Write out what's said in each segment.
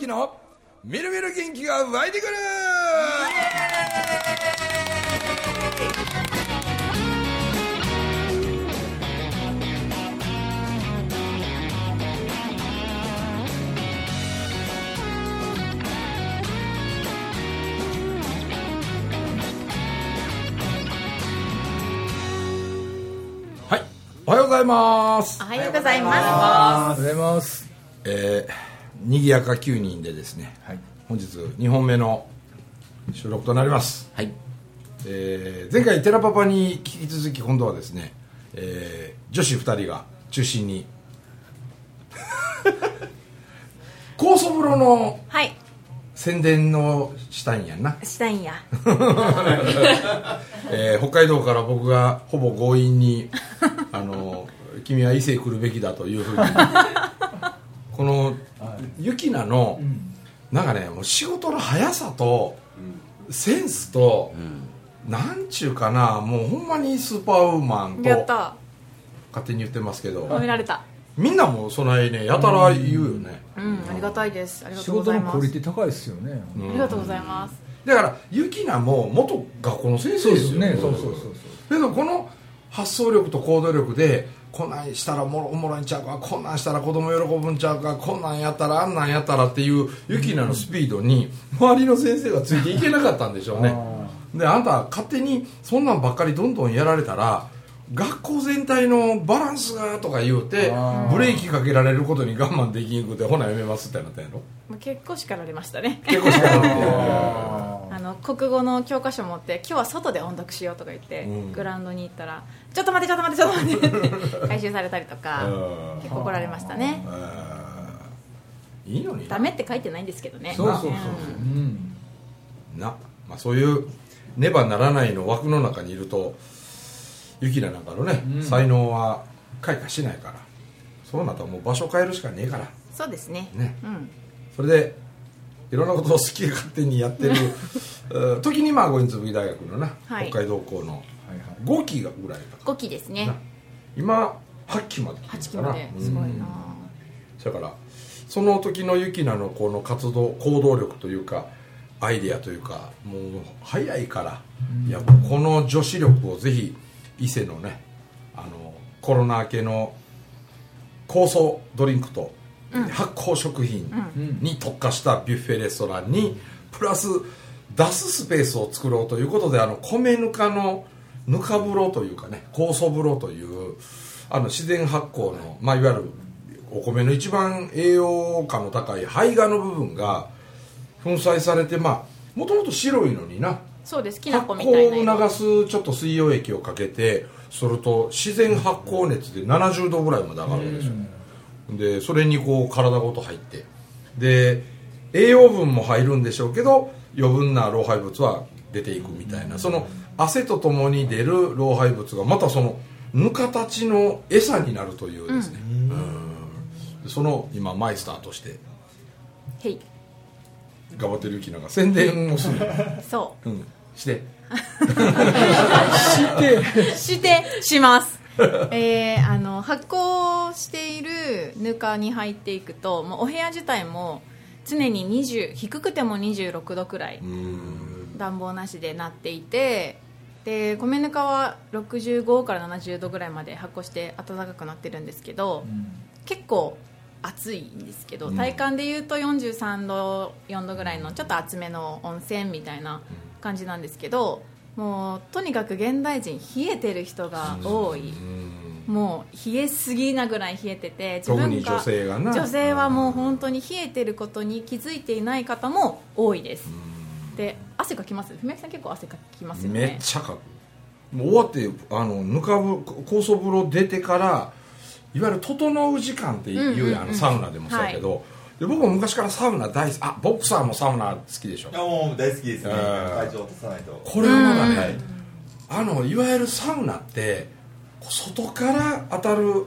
之のみるみる元気が湧いてくる！はい。おはようございます。おはようございまおはようございます。えー、にぎやか9人でですね、はい。本日2本目の収録となります、はい。えー前回寺パパに引き続き今度はですね、えー女子2人が中心に 高祖風呂のすはい。宣伝をしたいんやんな、したいんや。えー北海道から僕がほぼ強引に あの君は伊勢来るべきだというふうに。この雪菜の、なんかねもう仕事の速さと、センスと、なんちゅうかなもうほんまにスーパーウーマンとやった。勝手に言ってますけど。褒められた。みんなもそないねやたら言うよね、うん。ありがたいです。ありが仕とうございます。事のクオリティ高いですよね。うん。ありがとうございます。だから雪菜も元学校の先生ですよ。ね。そうそうそうけどこの発想力と行動力でこんなんしたらおもろおもろいんちゃうかこんなんしたら子供喜ぶんちゃうかこんなんやったらあんなんやったらっていうユキナのスピードに周りの先生がついていけなかったんでしょうね。であんた勝手にそんなんばっかりどんどんやられたら学校全体のバランスがとか言うてブレーキかけられることに我慢できんくてほなやめますってなったんやろ？結構叱られましたね。結構しかなくてああの国語の教科書持って今日は外で音読しようとか言って、うん。グラウンドに行ったらちょっと待ってちょっと待ってちょっと待って 回収されたりとかうん。結構怒られましたね。いいのにな。ダメって書いてないんですけどね。ーそうそうそう。ん。うん。な、まあ、そういうねばならないの枠の中にいるとユキナなんかのね、うん。才能は開花しないから。そうなったらもう場所変えるしかねえから。そうですね。ね。うん。それでいろんなことを好き勝手にやってるうん 時にまあ五人紬大学のな、はい。北海道校のはいはい。5期がぐらいだ5期ですね。な今8期まで来て8期るかなまで。すごいな。だからその時のユキナのこの活動行動力というかアイデアというかもう早いから、いやこの女子力をぜひ伊勢のねあのコロナ明けの酵素ドリンクと、発酵食品に特化したビュッフェレストランにプラス出すスペースを作ろうということであの米ぬかのぬか風呂というかね酵素風呂というあの自然発酵の、まあ、いわゆるお米の一番栄養価の高い胚芽の部分が粉砕されてまあもともと白いのにな。そうです。きな発粉みたいな酵色を流すちょっと水溶液をかけてすると自然発酵熱で70度ぐらいまで上がるんですよでそれにこう体ごと入って。で栄養分も入るんでしょうけど余分な老廃物は出ていくみたいな。その汗とともに出る老廃物がまたそのぬかたちの餌になるというですね、うん。その今マイスターとして。へい。頑張ってるゆきなが宣伝をする、そう。ん、して。うしてします えー、あの発酵しているぬかに入っていくともうお部屋自体も常に20低くても26度くらいうん。暖房なしでなっていてで米ぬかは65から70度ぐらいまで発酵して暖かくなってるんですけど、結構暑いんですけど、うん。体感でいうと43度4度ぐらいのちょっと厚めの温泉みたいな感じなんですけどもうとにかく現代人冷えてる人が多い、うん。もう冷えすぎなぐらい冷えてて特に女性がな。女性はもう本当に冷えてることに気づいていない方も多いです、で汗かきます？文明さん結構汗かきますよね。めっちゃかく。もう終わってあのぬかぶ酵素風呂出てからいわゆる整う時間っていうやん、うんうんサウナでもそうやけど、で僕も昔からサウナ大好き。あボクサーもサウナ好きでしょ。いやもう大好きですね。えー体調落とさないと。これはまだね、はい。あのいわゆるサウナって外から当たる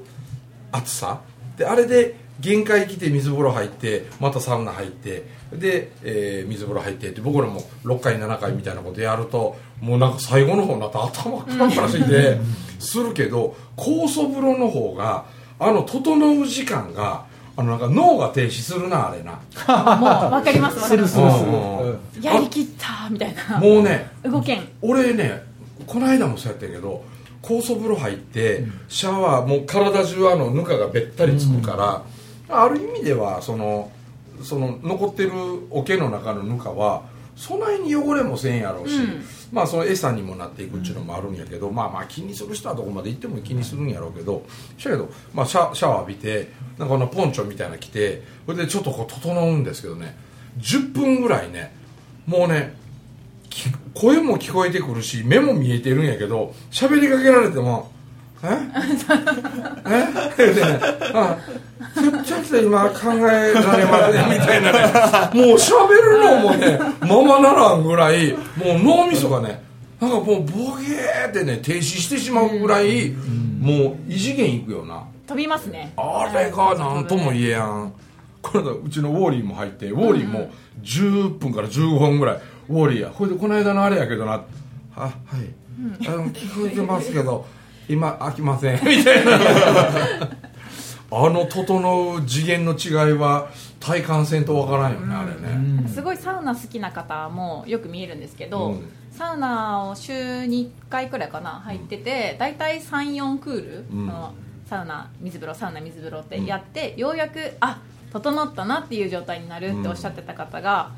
暑さ。であれで限界来て水風呂入ってまたサウナ入って。で、えー水風呂入ってって僕らも6回7回みたいなことやるともうなんか最後の方になって頭カラカラしてするけど酵素風呂の方があの整う時間があのなんか脳が停止するなあれな。もう分かります分かります。するするうんうんうん。やりきったみたいな。もうね動けん。俺ねこの間もそうやったけど酵素風呂入ってシャワーもう体中あのぬかがべったりつくから、ある意味ではそのその残ってる桶の中のぬかはそないに汚れもせんやろうし、うんまあその餌にもなっていくっていうのもあるんやけど、まあまあ気にする人はどこまで行っても気にするんやろうけどしやけど、まあ、シャシャワー浴びてなんかこのポンチョみたいなの着てそれでちょっとこう整うんですけどね10分ぐらいねもうねき声も聞こえてくるし目も見えてるんやけど喋りかけられても「え？え？でねあちょっと今考えられません」みたいなね。もう喋るのもね ままならんぐらいもう脳みそがねなんかもうボゲーってね停止してしまうぐらいもう異次元いくよな。飛びますね。あれが何とも言えやん。この間うちのウォーリーも入ってウォーリーも10分から15分ぐらいウォーリーや。これでこの間のあれやけどな。あはい、あの聞こえてますけど今飽きません。みたいな。あの整う次元の違いは体感せんとわからんよね、あれね、すごいサウナ好きな方もよく見えるんですけど、うん。サウナを週に1回くらいかな入ってて大体34クール、うんサウナ水風呂サウナ水風呂ってやって、ようやくあ整ったなっていう状態になるっておっしゃってた方が、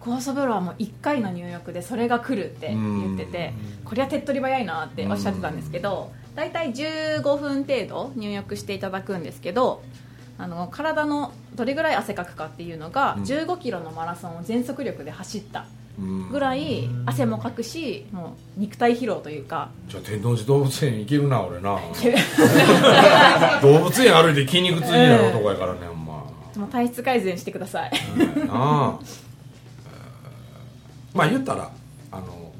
酵素風呂はもう1回の入浴でそれが来るって言ってて、こりゃ手っ取り早いなっておっしゃってたんですけど、大体15分程度入浴していただくんですけどあの体のどれぐらい汗かくかっていうのが、うん。15キロのマラソンを全速力で走ったうん。ぐらい汗もかくしもう肉体疲労というか。じゃあ天王寺動物園行けるな俺な。動物園歩いて筋肉痛になる男やからねほんま。もう体質改善してください。ああまあ言ったらあの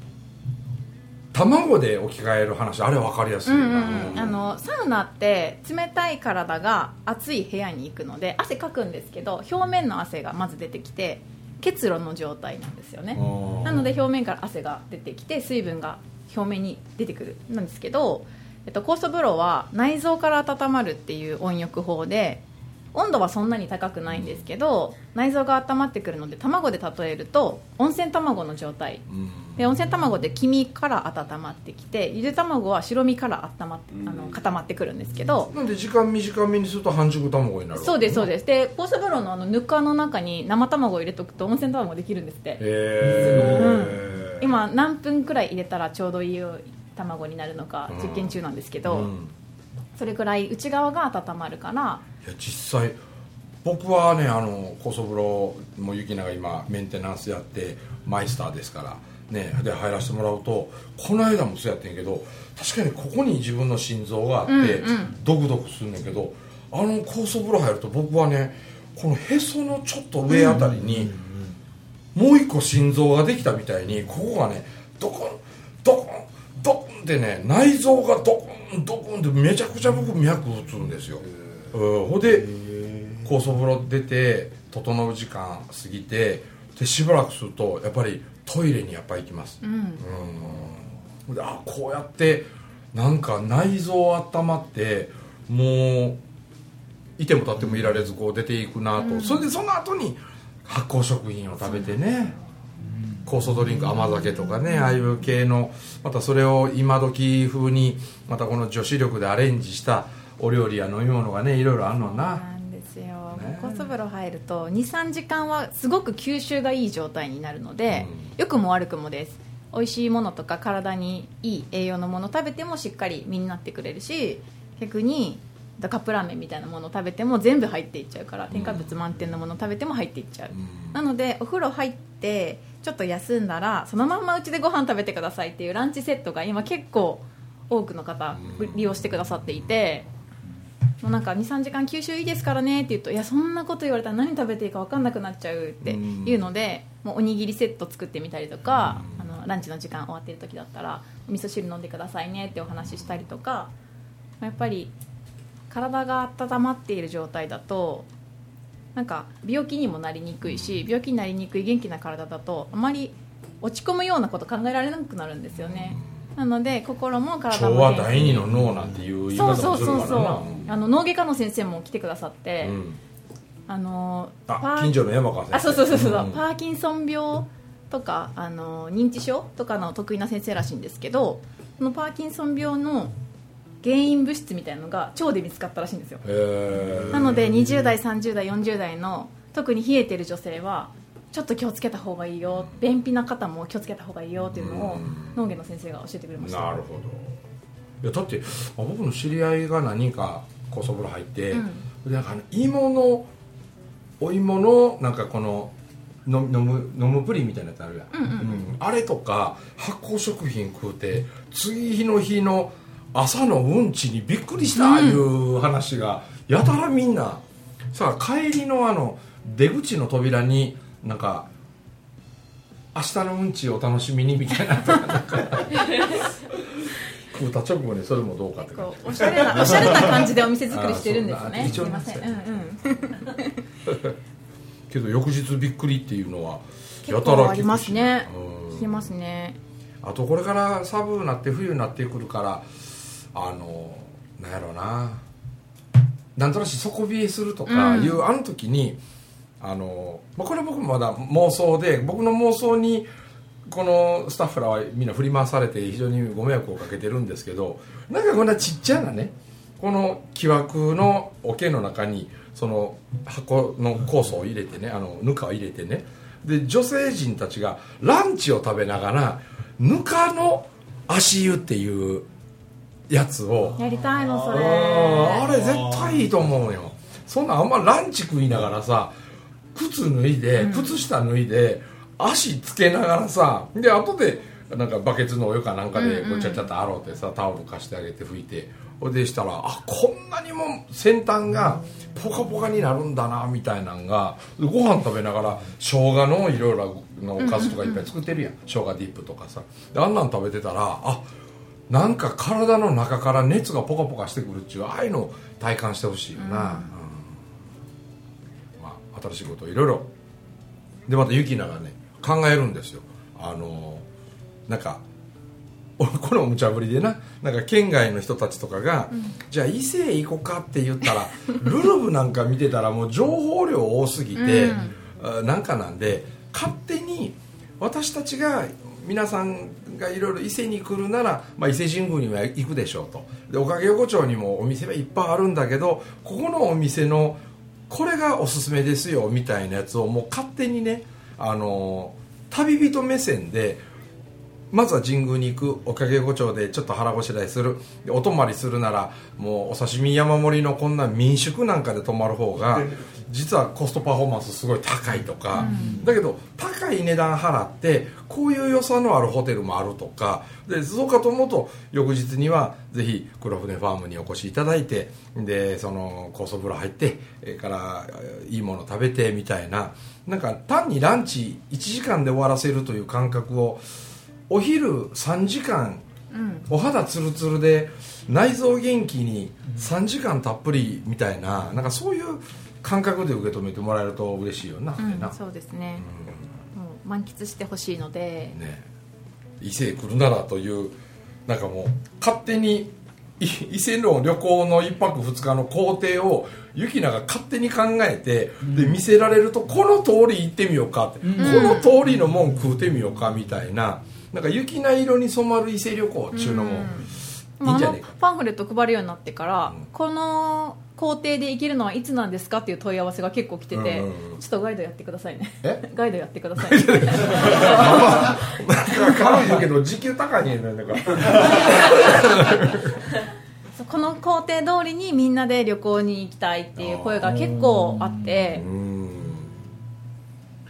卵で置き換える話あれ分かりやすいうんよな。うんうん。あのサウナって冷たい体が暑い部屋に行くので汗かくんですけど表面の汗がまず出てきて結露の状態なんですよね。うんなので表面から汗が出てきて水分が表面に出てくるなんですけど、えっと、酵素風呂は内臓から温まるっていう温浴法で温度はそんなに高くないんですけど内臓が温まってくるので卵で例えると温泉卵の状態。うん。で温泉卵で黄身から温まってきてゆで卵は白身から温まってあの固まってくるんですけど、なんで時間短めにすると半熟卵になるそうですそうす。ですで酵素風呂のあのぬかの中に生卵を入れとくと温泉卵できるんですって。へえ今何分くらい入れたらちょうどいい卵になるのか実験中なんですけど、うん。それくらい内側が温まるからいや実際僕はねあの高速風呂もゆきなが今メンテナンスやってマイスターですからねで入らせてもらうとこの間もそうやってんけど確かにここに自分の心臓があって、うんうん。ドクドクするんだけどあの高速風呂入ると僕はねこのへそのちょっと上あたりに、もう一個心臓ができたみたいにここがねドコンドコンドコンってね内臓がドコンドコンってめちゃくちゃ僕脈打つんですよ、うん、ほんで高速風呂出て整う時間過ぎてでしばらくするとやっぱりトイレにやっぱり行きます。うん。うん。であこうやってなんか内臓温まってもういても立ってもいられずこう出ていくなと、それでその後に発酵食品を食べてね、酵素ドリンク甘酒とかねああいう系のまたそれを今時風にまたこの女子力でアレンジしたお料理や飲み物がねいろいろあるのな。なんですよ、ね。酵素風呂入ると23時間はすごく吸収がいい状態になるので、良くも悪くもです。美味しいものとか体にいい栄養のもの食べてもしっかり身になってくれるし逆にカップラーメンみたいなものを食べても全部入っていっちゃうから添加物満点のものを食べても入っていっちゃう、ん。なのでお風呂入ってちょっと休んだらそのまんまうちでご飯食べてくださいっていうランチセットが今結構多くの方利用してくださっていてもうなんか23時間吸収いいですからねって言うといやそんなこと言われたら何食べていいか分かんなくなっちゃうっていうのでもうおにぎりセット作ってみたりとかあのランチの時間終わってる時だったらお味噌汁飲んでくださいねってお話ししたりとかやっぱり体が温まっている状態だとなんか病気にもなりにくいし病気になりにくい元気な体だとあまり落ち込むようなこと考えられなくなるんですよね。なので心も体昭も元気和第二の脳なんていう言い方そうもするからな。そうそうそうあの脳外科の先生も来てくださって、うん。あの近所の山川先生。あそうそうそうそう、ん。パーキンソン病とかあの認知症とかの得意な先生らしいんですけどそのパーキンソン病の原因物質みたいなのが腸で見つかったらしいんですよ。なので20代30代40代の特に冷えてる女性はちょっと気をつけた方がいいよ便秘な方も気をつけた方がいいよっていうのをうん。脳外の先生が教えてくれました。なるほど。いやだってあ僕の知り合いが何人か高速風呂入って、うん。でなんかあの芋のお芋のなんかこのの飲む飲むプリンみたいなやつあるやん、うんうんうん。あれとか発酵食品食うて次日の日の朝のうんちにびっくりしたいう話がやたらみんな。さあ帰りのあの出口の扉になんか明日のうんちをお楽しみにみたいな。とかなんか食うた直後にそれもどうかって結感じ。構おしゃれなおしゃれな感じでお店作りしてるんですあねすいません。うんうん。けど翌日びっくりっていうのは結やたらありますね。うん。聞きますね。あとこれから寒くなって冬になってくるからあのなんやろうな。なんとなし底冷えするとかいう、うんあの時にあの、まあ、これ僕もまだ妄想で僕の妄想にこのスタッフらはみんな振り回されて非常にご迷惑をかけてるんですけどなんかこんなちっちゃなねこの木枠の桶の中にその箱の酵素を入れてねあのぬかを入れてねで女性陣たちがランチを食べながらぬかの足湯っていうやつをやりたいのそれ。あれ絶対いいと思うよ。そんなんあんまランチ食いながらさ靴脱いで靴下脱いで足つけながらさで後でなんかバケツのお湯かなんかでうんうん。こうちゃちゃっと洗うてさタオル貸してあげて拭いて。ほいでしたらあこんなにも先端がポカポカになるんだなみたいなんがでご飯食べながら生姜のいろいろなおかずとかいっぱい作ってるやん。生姜ディップとかさ。であんなん食べてたらあなんか体の中から熱がポカポカしてくるっちゅうああいうのを体感してほしいよな、うん。まあ、新しいことをいろいろ。でまたユキナがね考えるんですよ。あのなんか俺これも無茶ぶりでななんか県外の人たちとかが、じゃあ伊勢へ行こうかって言ったら ルルブなんか見てたらもう情報量多すぎて、あなんかなんで勝手に私たちが皆さんがいろいろ伊勢に来るなら、まあ、伊勢神宮には行くでしょうと。でおかげ横丁にもお店はいっぱいあるんだけどここのお店のこれがおすすめですよみたいなやつをもう勝手にねあの旅人目線でまずは神宮に行くおかげ横丁でちょっと腹ごしらえする。でお泊まりするならもうお刺身山盛りのこんな民宿なんかで泊まる方が実はコストパフォーマンスすごい高いとか、だけど高い値段払ってこういう良さのあるホテルもあるとか。でそうかと思うと翌日にはぜひ黒船ファームにお越しいただいてでその高層風呂入ってえーからえーいいもの食べてみたいな。なんか単にランチ1時間で終わらせるという感覚をお昼3時間うんお肌ツルツルで内臓元気に3時間たっぷりみたいななんかそういう感覚で受け止めてもらえると嬉しいよな,、うんな。そうですね。もう満喫してほしいので。ね。伊勢へ来るならというなんかもう勝手にい伊勢の旅行の1泊2日の工程をユキナが勝手に考えて、で見せられるとこの通り行ってみようかって、この通りのもん食うてみようかみたいななんか雪菜色に染まる伊勢旅行っていうのもいいんじゃねえか。パンフレット配るようになってから、うん。この工程で行けるのはいつなんですかっていう問い合わせが結構来てて、うんうんうん。ちょっとガイドやってくださいね。え？ガイドやってください。ね軽いだけど時給高いねんなんかこの工程通りにみんなで旅行に行きたいっていう声が結構あってうん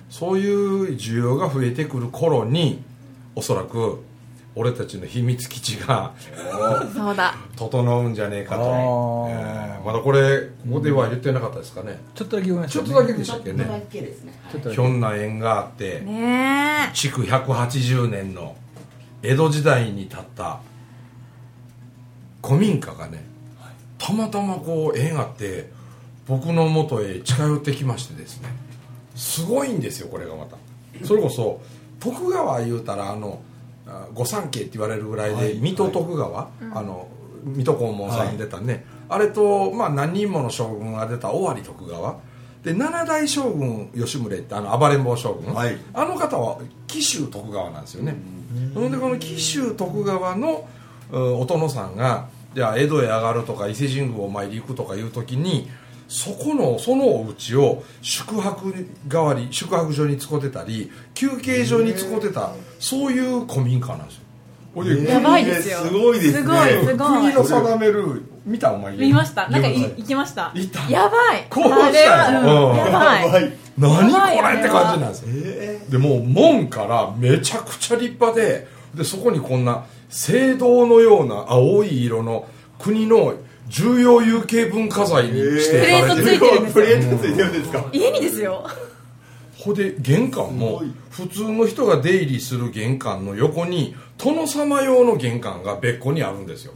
そういう需要が増えてくる頃におそらく俺たちの秘密基地が そうだ。整うんじゃねえかと、えーまだこれここでは言ってなかったですかね、ちょっとだけごめんなさい。ねちょっとだけでしたっけね。けですね。ちょっとだけ。ひょんな縁があって、ね築180年の江戸時代に建った古民家がねたまたまこう縁あって僕の元へ近寄ってきましてですね。すごいんですよこれがまた。それこそ徳川言うたらあのあ御三家って言われるぐらいで、水戸徳川、あの水戸黄門さん出たね、あれと、まあ、何人もの将軍が出た尾張徳川。で七代将軍吉宗ってあの暴れん坊将軍、はい。あの方は紀州徳川なんですよね、ほんでこの紀州徳川のうんお殿さんがじゃあ江戸へ上がるとか伊勢神宮お参り行くとかいう時にそこのそのお家を宿泊代わり宿泊所に使ってたり休憩所に使ってたそういう古民家なんですよ。ほいでやばいですよ。すごいですね。すごいすごい。国の定める見たお前。見ました。なんか行きました。行った。やばい。興奮したようん。うん。やばい。はい何やばい。これって感じなんですよ。えでもう門からめちゃくちゃ立派ででそこにこんな聖堂のような青い色の国の重要有形文化財に指定されてる、プレートついてるんですよ。プレートついてるんですか？家にですよ。ほで玄関も普通の人が出入りする玄関の横に殿様用の玄関が別個にあるんですよ。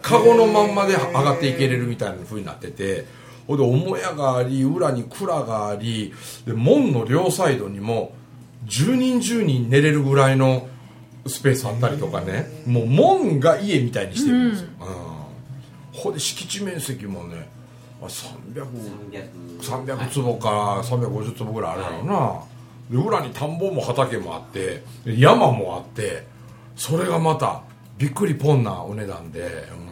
カゴのまんまで上がっていけれるみたいな風になっててほで母屋があり裏に蔵がありで門の両サイドにも10人10人寝れるぐらいのスペースあったりとかね。もう門が家みたいにしてるんですよ、うんほで敷地面積もねあ300 300坪か350坪ぐらいあるやろうな。で裏に田んぼも畑もあってで山もあってそれがまたびっくりポンなお値段でうん。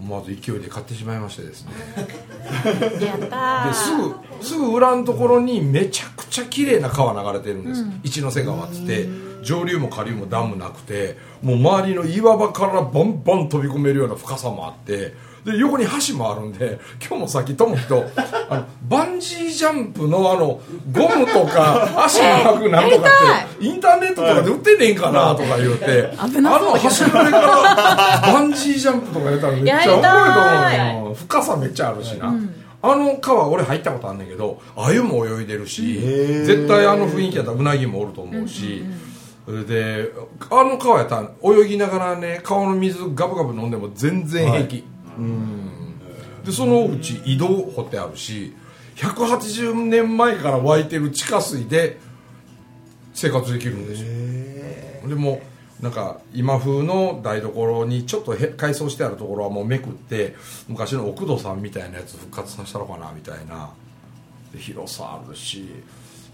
思わず勢いで買ってしまいましてですね。やったですぐすぐ裏のところにめちゃくちゃ綺麗な川流れてるんです、一ノ瀬川っつって上流も下流もダムなくてもう周りの岩場からバンバン飛び込めるような深さもあってで横に橋もあるんで今日もさっきともとあのバンジージャンプのあのゴムとか足に巻くなんとかってインターネットとかで売ってねえんかなとか言うてあの橋の上からバンジージャンプとかやったらめっちゃおもろい。と思うやりよ深さめっちゃあるしな、あの川俺入ったことあんねんけど鮎も泳いでるし絶対あの雰囲気やったらうなぎもおると思うし、それであの川やったら泳ぎながらね川の水ガブガブ飲んでも全然平気、うん。でそのうち井戸掘ってあるし180年前から湧いてる地下水で生活できるんですよ。でもなんか今風の台所にちょっとへ改装してあるところはもうめくって昔の奥戸さんみたいなやつ復活させたのかなみたいな。で広さあるし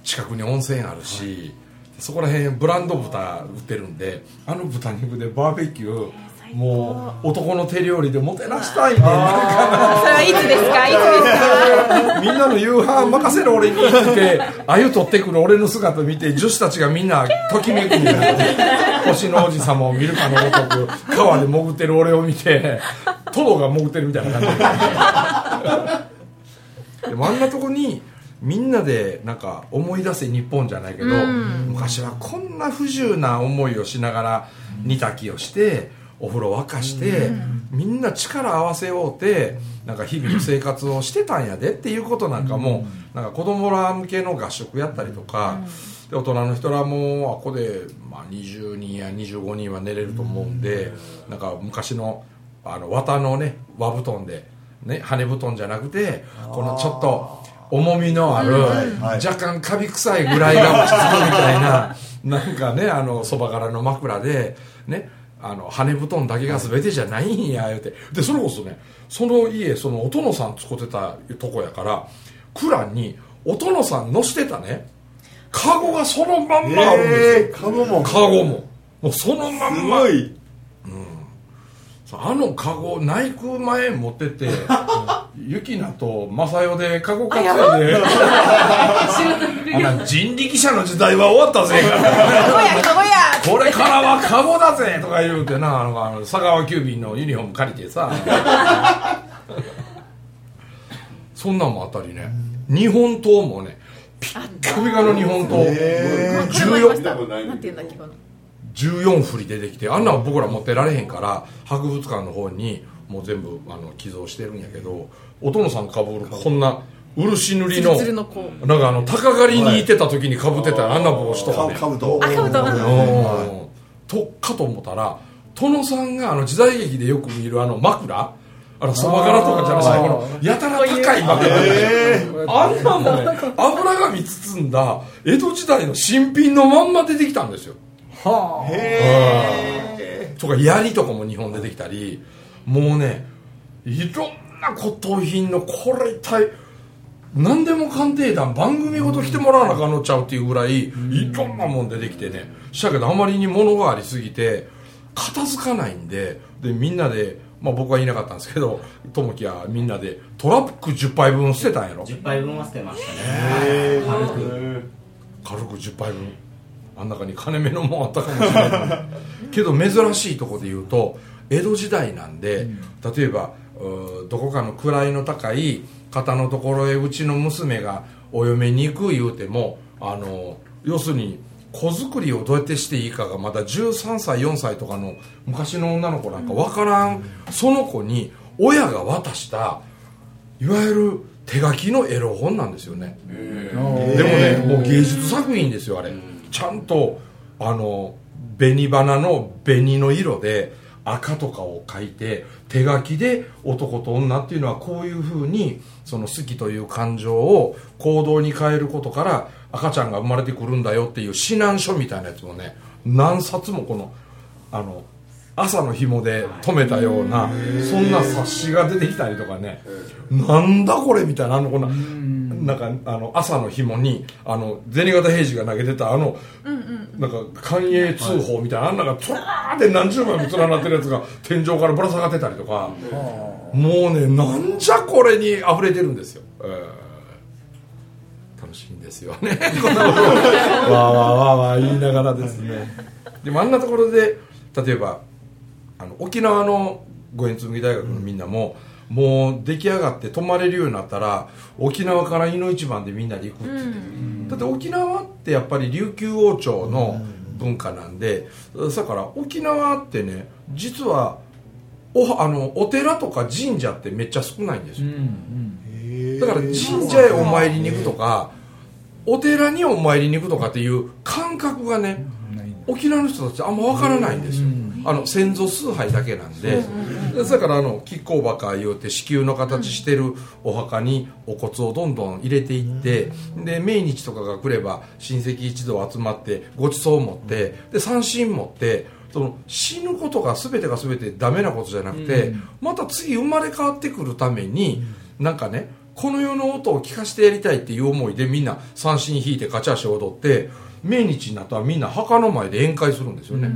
近くに温泉あるし、そこら辺ブランド豚売ってるんであの豚肉でバーベキューもう男の手料理でもてなしたいね。それはいつですか？いつですか？みんなの夕飯任せる俺にって鮎取ってくる俺の姿見て女子たちがみんなときめくみたいな。星の王子様を見るかのごとく川で潜ってる俺を見てトドが潜ってるみたいな感じで。もあんなとこにみんなでなんか思い出せ日本じゃないけど、昔はこんな不自由な思いをしながら煮炊きをしてお風呂沸かして、みんな力合わせようてなんか日々の生活をしてたんやでっていうことなんかも、なんか子供ら向けの合宿やったりとか、で大人の人らもあここで、まあ、20人や25人は寝れると思うんで、なんか昔のあの綿のね和布団で、ね、羽布団じゃなくてこのちょっと重みのある、はい。若干カビ臭いぐらいが落ち着くみたいな なんかねあのそばからの枕でねあの羽布団だけが全てじゃないんや言うて。でそれこそねその家そのお殿さん使ってたとこやから蔵にお殿さん乗してたね。カゴがそのまんまあるんですよ、えー、カゴも。カゴも。もうそのますんま。ごい。あのカゴ内空前持ってって ユキナとマサヨで。カゴ担いで人力車の時代は終わったぜ。これからはカゴだぜとか言うてなあのあの佐川急便のユニフォーム借りてさ。そんなんもあったりね。日本刀もねピッカピカの日本刀。へこれもありまし14たなんていうんだっけこの。14振り出てきて。あんなん僕ら持ってられへんから博物館の方にもう全部あの寄贈してるんやけどお殿さんかぶるこんな漆塗りのツルツルのこうなんかあの鷹狩りに行ってた時にかぶってたあんな帽子とかかね。かぶと。あかぶとかと思ったら殿さんがあの時代劇でよく見るあの枕あのそば柄とかじゃなくてこのやたら高い枕。えあんなもんね油紙包んだ江戸時代の新品のまんま出てきたんですよ。はー、へとか槍とかも日本出てきたりもうねいろんな骨董品のこれ一体何でも鑑定団番組ごと来てもらわなあかんのちゃうっていうぐらいいろんなもん出てきてね。したけどあまりに物がありすぎて片付かないんででみんなで、まあ、僕はいなかったんですけど友樹はみんなでトラック10杯分捨てたんやろ。10杯分は捨てましたね。え軽く。軽く10杯分。あん中に金目のもんあったかもしれない。けど珍しいとこで言うと江戸時代なんで、例えばどこかの位の高い方のところへうちの娘がお嫁に行く言うてもあの要するに子作りをどうやってしていいかがまだ13歳4歳とかの昔の女の子なんか分からん、その子に親が渡したいわゆる手書きのエロ本なんですよね、でもね、もう芸術作品ですよ、あれ。ちゃんと、あの、紅花の紅の色で赤とかを書いて、手書きで男と女っていうのはこういうふうに、その好きという感情を行動に変えることから赤ちゃんが生まれてくるんだよっていう指南書みたいなやつもね、何冊もこの、あの、朝の紐で止めたような、そんな冊子が出てきたりとかね、なんだこれみたいな、あの、こん。な、なんか、あの、朝の紐に、あの、銭形平次が投げてた、あの、なんか、寛永通報みたいな、あんなが、トラーって何十枚も連なってるやつが、天井からぶら下がってたりとか、もうね、なんじゃこれに溢れてるんですよ。えー楽しいんですよね。こんなことをわーわーわーわー言いながらですね。でもあんなところで、例えば、あの沖縄の五円紬大学のみんなも、もう出来上がって泊まれるようになったら沖縄から井の一番でみんなで行くって言ってる、だって沖縄ってやっぱり琉球王朝の文化なんで、だから沖縄ってね実はおあのお寺とか神社ってめっちゃ少ないんですよ、だから神社へお参りに行くとかお寺にお参りに行くとかっていう感覚がね。沖縄の人たちあんま分からないんですよ、あの先祖崇拝だけなんで、だからあの亀甲墓言うて子宮の形してるお墓にお骨をどんどん入れていって、で命日とかが来れば親戚一同集まってごちそうを持ってで三振持ってその死ぬことが全てが全てダメなことじゃなくて、また次生まれ変わってくるために、なんかねこの世の音を聞かせてやりたいっていう思いでみんな三振引いてカチャーシ踊って命日になったらみんな墓の前で宴会するんですよね、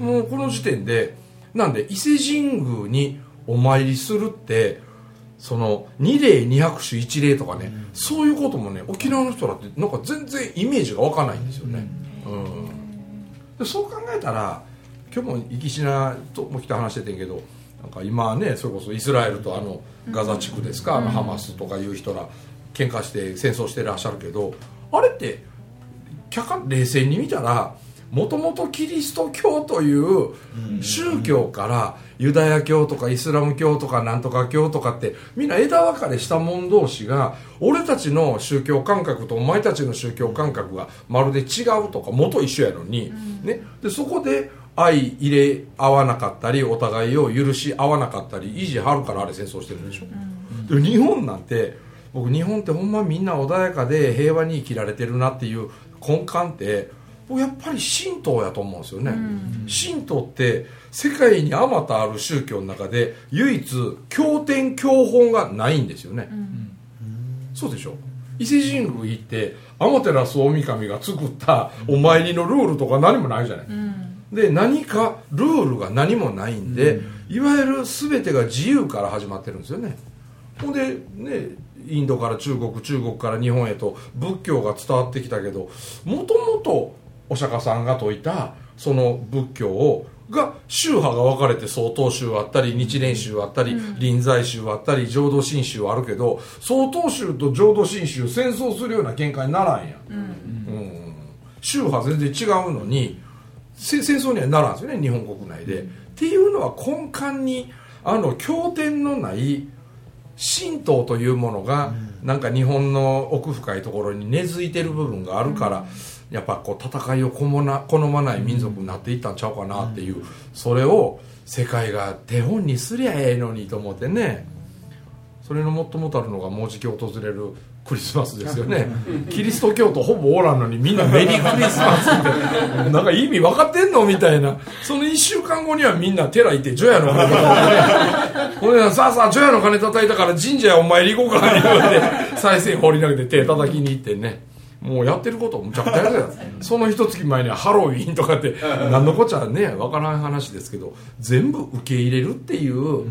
もうこの時点でなんで伊勢神宮にお参りするってその二礼二拍手一礼とかね、そういうこともね沖縄の人だってなんか全然イメージが湧かないんですよね、うん。でそう考えたら今日も生きしなとも来て話しててんけどなんか今ねそれこそイスラエルとあのガザ地区ですか、あのハマスとかいう人ら喧嘩して戦争してらっしゃるけどあれって客観冷静に見たらもともとキリスト教という宗教からユダヤ教とかイスラム教とかなんとか教とかってみんな枝分かれした者同士が俺たちの宗教感覚とお前たちの宗教感覚がまるで違うとか元一緒やのに、ね、でそこで相入れ合わなかったりお互いを許し合わなかったり維持張るからあれ戦争してるんでしょ、で日本なんて僕日本ってほんまみんな穏やかで平和に生きられてるなっていう根幹って僕やっぱり神道やと思うんですよね、神道って世界にあまたある宗教の中で唯一経典教本がないんですよね、そうでしょ？伊勢神宮行って天照大神が作ったお参りのルールとか何もないじゃない、で何かルールが何もないんで、いわゆる全てが自由から始まってるんですよね。ほんでねインドから中国中国から日本へと仏教が伝わってきたけどもともとお釈迦さんが説いたその仏教をが宗派が分かれて曹洞宗あったり日蓮宗あったり、臨済宗あったり浄土真宗あるけど曹洞宗と浄土真宗戦争するような見解にならんや、うん。宗派全然違うのにせ戦争にはならんですよね日本国内で、っていうのは根幹にあの経典のない神道というものが、なんか日本の奥深いところに根付いてる部分があるから、やっぱこう戦いを好ま好まない民族になっていったんちゃうかなっていう、それを世界が手本にすりゃええのにと思ってね。それの最もたるのがもうじき訪れるクリスマスですよね。キリスト教徒ほぼおらんのにみんなメリークリスマスって。なんか意味分かってんのみたいな。その1週間後にはみんな寺行って除夜の鐘ほんでさあさあ除夜の鐘叩いたから神社へお参り行こうか言うて再生放り投げて手叩きに行ってねもうやってることむちゃくちゃやるやん。その一月前にはハロウィーンとかって何のこっちゃね分からん話ですけど全部受け入れるっていう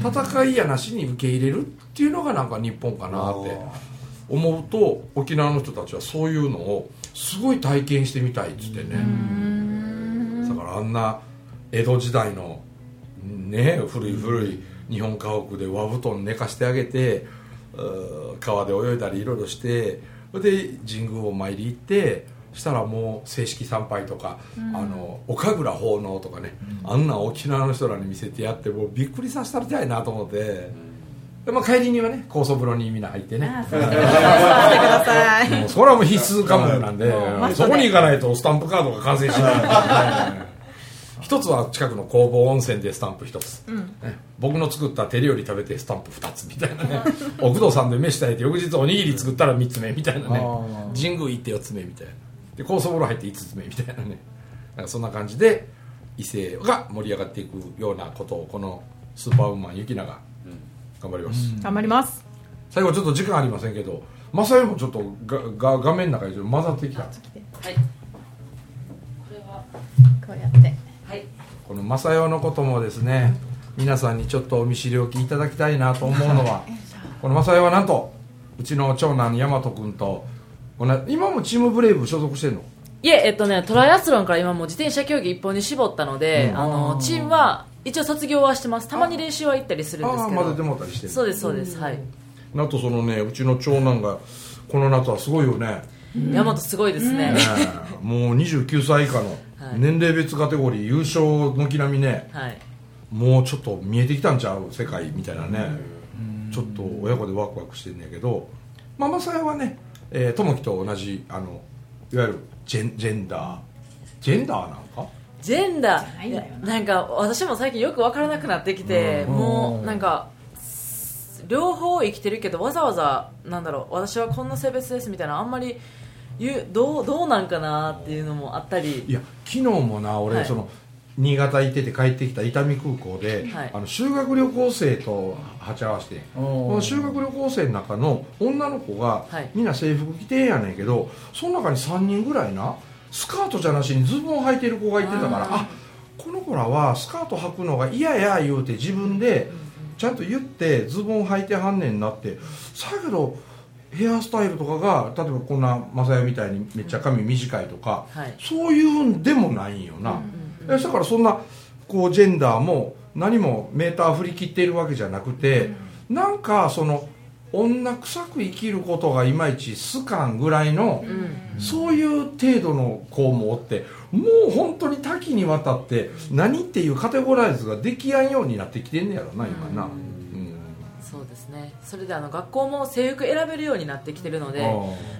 戦いやなしに受け入れるっていうのがなんか日本かなって。思うと沖縄の人たちはそういうのをすごい体験してみたいっつってね。だからあんな江戸時代のね古い古い日本家屋で和布団寝かしてあげて川で泳いだりいろいろしてで神宮を参り行ってしたらもう正式参拝とか、あの岡倉奉納とかね、あんな沖縄の人らに見せてやってもうびっくりさせたりたいなと思って、でまあ、帰りにはね高層風呂にみんな入ってね。あそうしてくださいしてください。もうそれはもう必須科目なんでそこに行かないとスタンプカードが完成しない 一つは近くの工房温泉でスタンプ一つ、ね。僕の作った手料理食べてスタンプ二つみたいなね。奥戸さんで飯炊いて翌日おにぎり作ったら三つ目みたいなね。神宮行って四つ目みたいな。で高層風呂入って五つ目みたいなね。なんかそんな感じで異性が盛り上がっていくようなことをこのスーパーウーマンゆきなが頑張ります、頑張ります。最後ちょっと時間ありませんけどマサヨもちょっとがが画面の中にちょっと混ざってきた。はい。はい。これは、こうやって。はい。このマサヨのこともですね皆さんにちょっとお見知りおきいただきたいなと思うのはこのマサヨはなんとうちの長男大和君と今もチームブレイブ所属してんの？いえ、えっとね、トライアスロンから今もう自転車競技一本に絞ったので、うんあの、チームは一応卒業はしてます。たまに練習は行ったりするんですけど。ああ混ぜてもらったりしてるそうです、そうです。はい。あとそのねうちの長男がこの夏はすごいよね、ヤマトすごいですねね。えもう29歳以下のはい。年齢別カテゴリー優勝軒並みねはい。もうちょっと見えてきたんちゃう？世界みたいなね。ちょっと親子でワクワクしてんねんけどママさやはねえー友樹、と同じあのいわゆるジェンジェンダー。ジェンダーなんか？ジェンダー。ないんだよな。なんか私も最近よく分からなくなってきて、うん。もうなんか両方生きてるけどわざわざなんだろう私はこんな性別ですみたいなあんまり言うどうどうなんかなっていうのもあったり。いや昨日もな俺、はい。その新潟行ってて帰ってきた伊丹空港で、はい。あの修学旅行生と鉢合わせてこの修学旅行生の中の女の子が、はい。みんな制服着てんやねんけどその中に3人ぐらいなスカートじゃなしにズボン履いてる子がいてたからあー。あこの子らはスカート履くのが嫌や言うて自分でちゃんと言ってズボン履いてはんねんなって。さやけどヘアスタイルとかが例えばこんな雅代みたいにめっちゃ髪短いとか、はい。そういうんでもないんよな、えだからそんなこうジェンダーも何もメーター振り切っているわけじゃなくて、なんかその女臭く生きることがいまいち好かんぐらいの、うんそういう程度の子もおってもう本当に多岐にわたって何っていうカテゴライズができやんようになってきてんねやろな今な、うんそうですね。それであの学校も制服選べるようになってきてるので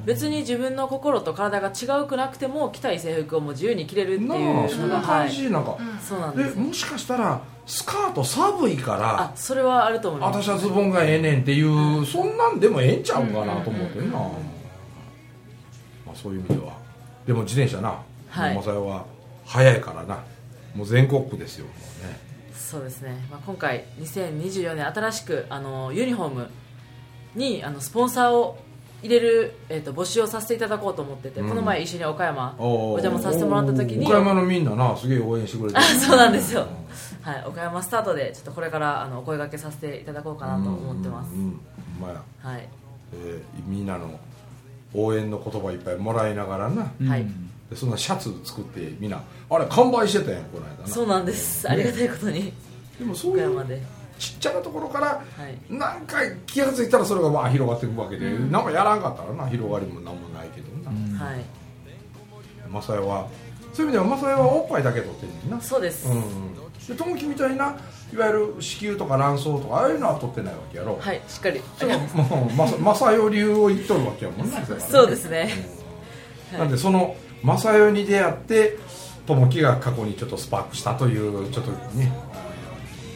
別に自分の心と体が違うくなくても着たい制服をもう自由に着れるっていうそんなのがはい。感じ、なんか、そうなんですでもしかしたらスカート寒いからあそれはあると思います。私はズボンがええねんっていうそんなんでもええんちゃうかなと思ってんな、まあ、そういう意味では。でも自転車な。はい。マサヤは早いからな。もう全国区ですよもうねそうですね、まあ、今回2024年新しくあのユニフォームにあのスポンサーを入れる、えー、と募集をさせていただこうと思ってて、うん。この前一緒に岡山おお邪魔させてもらった時に岡山のみんな。なすげえ応援してくれてあ そうなんですよ。はい、岡山スタートでちょっとこれからあのお声掛けさせていただこうかなと思ってます。うん、うんうんほんまや、はい、えーみんなの応援の言葉いっぱいもらいながらな。はいでそんなシャツ作ってみんなあれ完売してたやんこの間な。そうなんです。ありがたいことに。でもそういうちっちゃなところからはい。なんか気が付いたらそれがまあ広がっていくわけで、なんかやらんかったらな広がりもなんもないけどな、はい。マサヤはそういう意味ではマサヤはおっぱいだけ取ってるんだな。そうです、うん。で友樹みたいないわゆる子宮とか卵巣とかああいうのは取ってないわけやろ、はいしっかり。それはもうマサヨ流を言っとるわけやもんなそうですね。なんでそのマサヨに出会って友樹が過去にちょっとスパークしたというちょっとね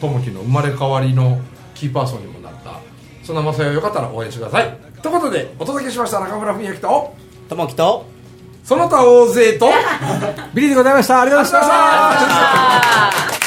友樹の生まれ変わりのキーパーソンにもなった。そそんな正代をよかったら応援してください。ということでお届けしました中村文明とともきとその他大勢と ビリーでございました。ありがとうございました